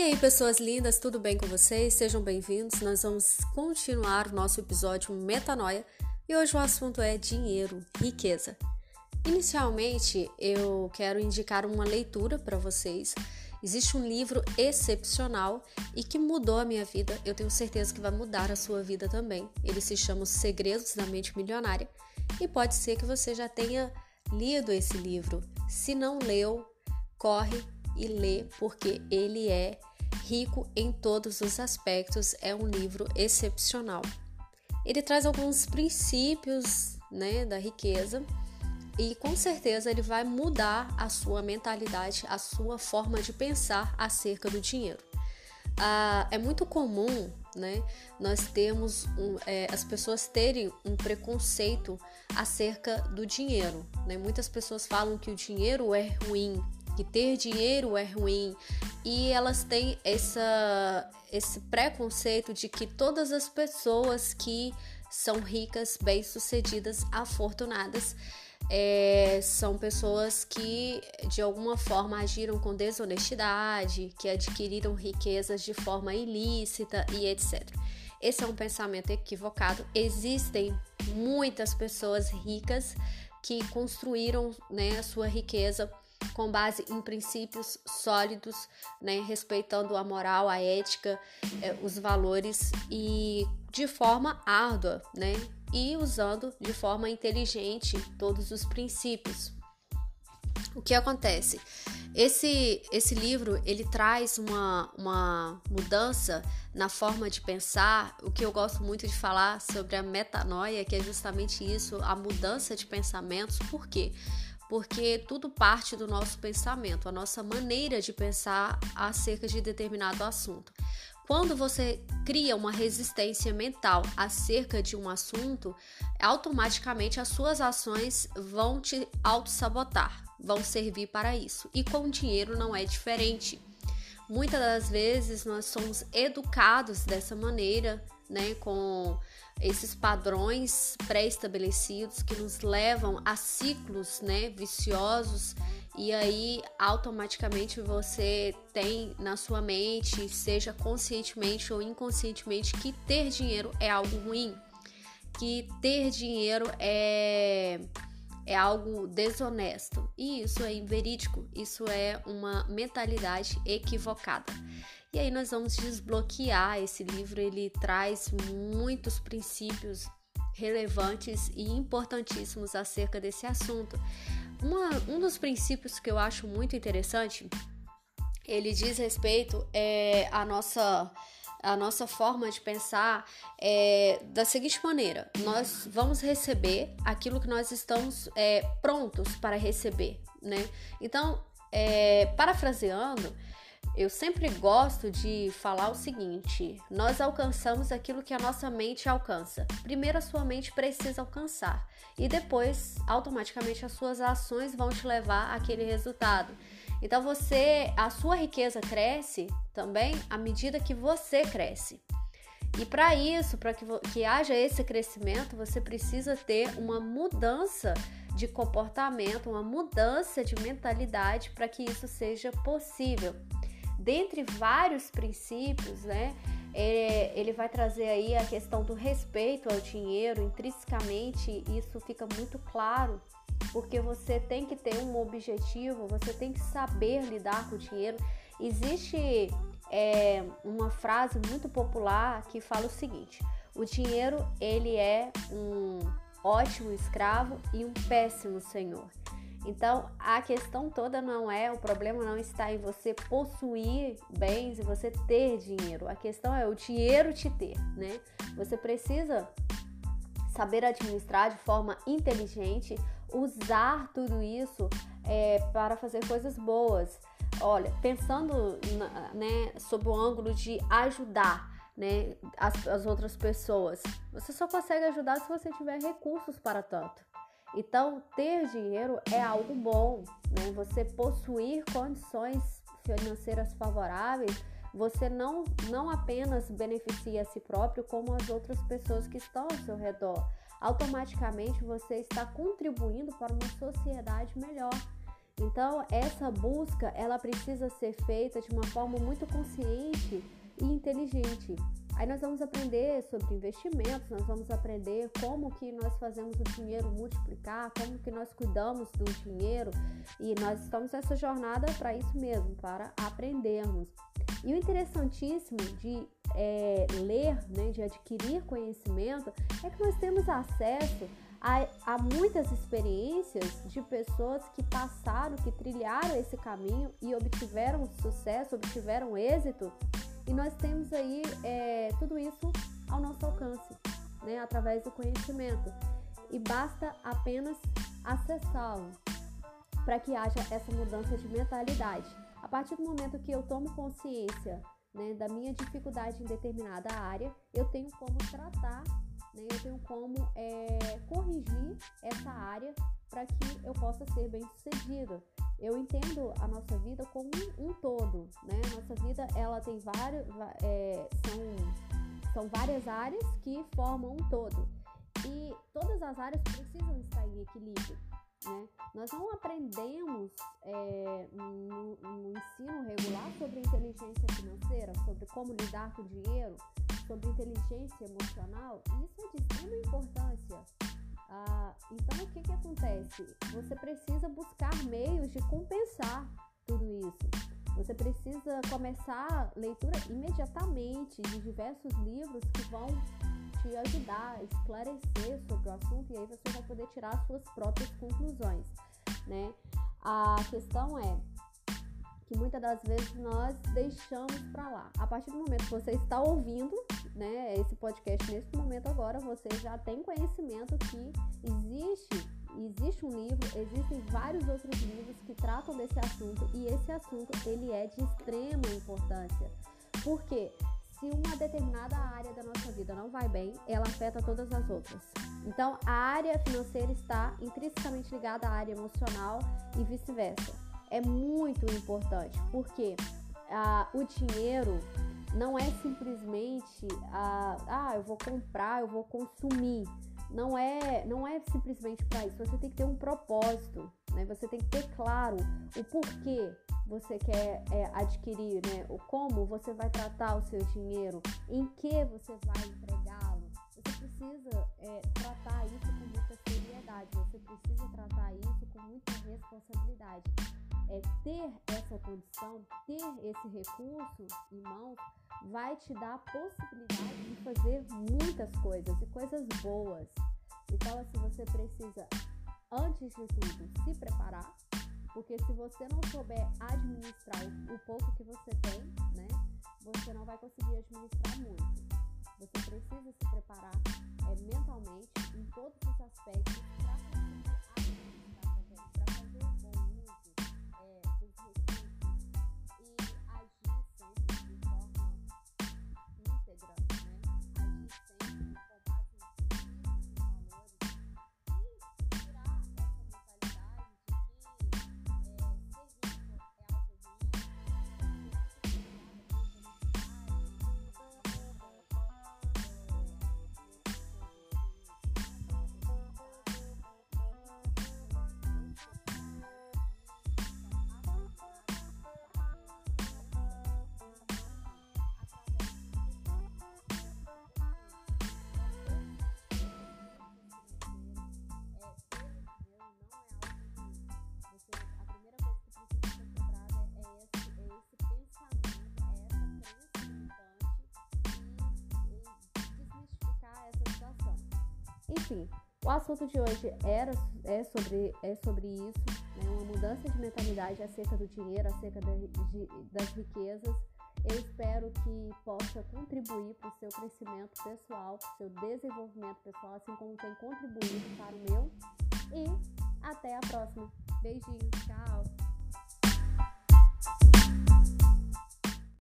E aí, pessoas lindas, tudo bem com vocês? Sejam bem-vindos. Nós vamos continuar o nosso episódio Metanoia e hoje o assunto é dinheiro, riqueza. Inicialmente, eu quero indicar uma leitura para vocês. Existe um livro excepcional e que mudou a minha vida. Eu tenho certeza que vai mudar a sua vida também. Ele se chama Os Segredos da Mente Milionária e pode ser que você já tenha lido esse livro. Se não leu, corre e lê, porque ele é rico em todos os aspectos, é um livro excepcional. Ele traz alguns princípios né, da riqueza e com certeza ele vai mudar a sua mentalidade, a sua forma de pensar acerca do dinheiro. Ah, é muito comum né, nós termos um, é, as pessoas terem um preconceito acerca do dinheiro. Né? Muitas pessoas falam que o dinheiro é ruim, que ter dinheiro é ruim e elas têm essa, esse preconceito de que todas as pessoas que são ricas, bem-sucedidas, afortunadas, é, são pessoas que de alguma forma agiram com desonestidade, que adquiriram riquezas de forma ilícita e etc. Esse é um pensamento equivocado. Existem muitas pessoas ricas que construíram né, a sua riqueza com base em princípios sólidos, né, respeitando a moral, a ética, eh, os valores e de forma árdua, né, e usando de forma inteligente todos os princípios. O que acontece? Esse, esse livro ele traz uma, uma mudança na forma de pensar. O que eu gosto muito de falar sobre a metanoia, que é justamente isso, a mudança de pensamentos. Por quê? Tudo parte do nosso pensamento, a nossa maneira de pensar acerca de determinado assunto. Quando você cria uma resistência mental acerca de um assunto, automaticamente as suas ações vão te auto-sabotar, vão servir para isso. E com o dinheiro não é diferente. Muitas das vezes nós somos educados dessa maneira, né, com esses padrões pré-estabelecidos que nos levam a ciclos, né, viciosos e aí automaticamente você tem na sua mente, seja conscientemente ou inconscientemente, que ter dinheiro é algo ruim, que ter dinheiro é é algo desonesto. E isso é inverídico, isso é uma mentalidade equivocada. E aí nós vamos desbloquear esse livro, ele traz muitos princípios relevantes e importantíssimos acerca desse assunto. Uma, um dos princípios que eu acho muito interessante, ele diz respeito é, à nossa a nossa forma de pensar é da seguinte maneira: nós vamos receber aquilo que nós estamos é, prontos para receber, né? Então, é, parafraseando, eu sempre gosto de falar o seguinte: nós alcançamos aquilo que a nossa mente alcança. Primeiro a sua mente precisa alcançar e depois, automaticamente, as suas ações vão te levar àquele resultado. Então você, a sua riqueza cresce também à medida que você cresce. E para isso, para que, que haja esse crescimento, você precisa ter uma mudança de comportamento, uma mudança de mentalidade para que isso seja possível dentre vários princípios, né? É, ele vai trazer aí a questão do respeito ao dinheiro, intrinsecamente isso fica muito claro, porque você tem que ter um objetivo, você tem que saber lidar com o dinheiro. Existe é, uma frase muito popular que fala o seguinte: o dinheiro ele é um ótimo escravo e um péssimo senhor. Então, a questão toda não é, o problema não está em você possuir bens e você ter dinheiro. A questão é o dinheiro te ter, né? Você precisa saber administrar de forma inteligente, usar tudo isso é, para fazer coisas boas. Olha, pensando né, sob o ângulo de ajudar né, as, as outras pessoas, você só consegue ajudar se você tiver recursos para tanto. Então, ter dinheiro é algo bom, né? Você possuir condições financeiras favoráveis, você não, não apenas beneficia a si próprio, como as outras pessoas que estão ao seu redor. Automaticamente você está contribuindo para uma sociedade melhor. Então, essa busca, ela precisa ser feita de uma forma muito consciente e inteligente. Aí nós vamos aprender sobre investimentos, nós vamos aprender como que nós fazemos o dinheiro multiplicar, como que nós cuidamos do dinheiro e nós estamos nessa jornada para isso mesmo, para aprendermos. E o interessantíssimo de é, ler, né, de adquirir conhecimento, é que nós temos acesso a, muitas experiências de pessoas que passaram, que trilharam esse caminho e obtiveram sucesso, obtiveram êxito e nós temos aí é, tudo isso ao nosso alcance, né, através do conhecimento. E basta apenas acessá-lo para que haja essa mudança de mentalidade. A partir do momento que eu tomo consciência né, da minha dificuldade em determinada área, eu tenho como tratar, né, eu tenho como é, corrigir essa área para que eu possa ser bem sucedida eu entendo a nossa vida como um, um todo, né? Nossa vida ela tem vários, é, são, são várias áreas que formam um todo e todas as áreas precisam estar em equilíbrio. Né? Nós não aprendemos é, no, no, ensino regular sobre inteligência financeira, sobre como lidar com o dinheiro, sobre inteligência emocional. Isso é de extrema importância ah, então, o que, que acontece? Você precisa buscar meios de compensar tudo isso. Você precisa começar a leitura imediatamente de diversos livros que vão te ajudar a esclarecer sobre o assunto e aí você vai poder tirar suas próprias conclusões, né? A questão é que muitas das vezes nós deixamos para lá. A partir do momento que você está ouvindo, né, esse podcast nesse momento agora, você já tem conhecimento que existe existe um livro, existem vários outros livros que tratam desse assunto e esse assunto ele é de extrema importância. Porque se uma determinada área da nossa vida não vai bem, ela afeta todas as outras. Então, a área financeira está intrinsecamente ligada à área emocional e vice-versa é muito importante, porque ah, o dinheiro não é simplesmente ah, ah, eu vou comprar, eu vou consumir. Não é, não é simplesmente para isso. Você tem que ter um propósito, né? Você tem que ter claro o porquê você quer é, adquirir, né? O como você vai tratar o seu dinheiro, em que você vai empregá-lo. Você precisa é, tratar isso com muita seriedade. Você precisa tratar isso com muita responsabilidade é, ter essa condição, ter esse recurso em mãos, vai te dar a possibilidade de fazer muitas coisas e coisas boas. Então, assim, você precisa, antes de tudo, se preparar, porque se você não souber administrar o, pouco que você tem, né, você não vai conseguir administrar muito. Você precisa se preparar é, mentalmente em todos os aspectos para Enfim, o assunto de hoje era, é, sobre, é sobre isso, né? uma mudança de mentalidade acerca do dinheiro, acerca de, de, das riquezas. Eu espero que possa contribuir para o seu crescimento pessoal, para o seu desenvolvimento pessoal, assim como tem contribuído para o meu. E até a próxima. Beijinhos, tchau!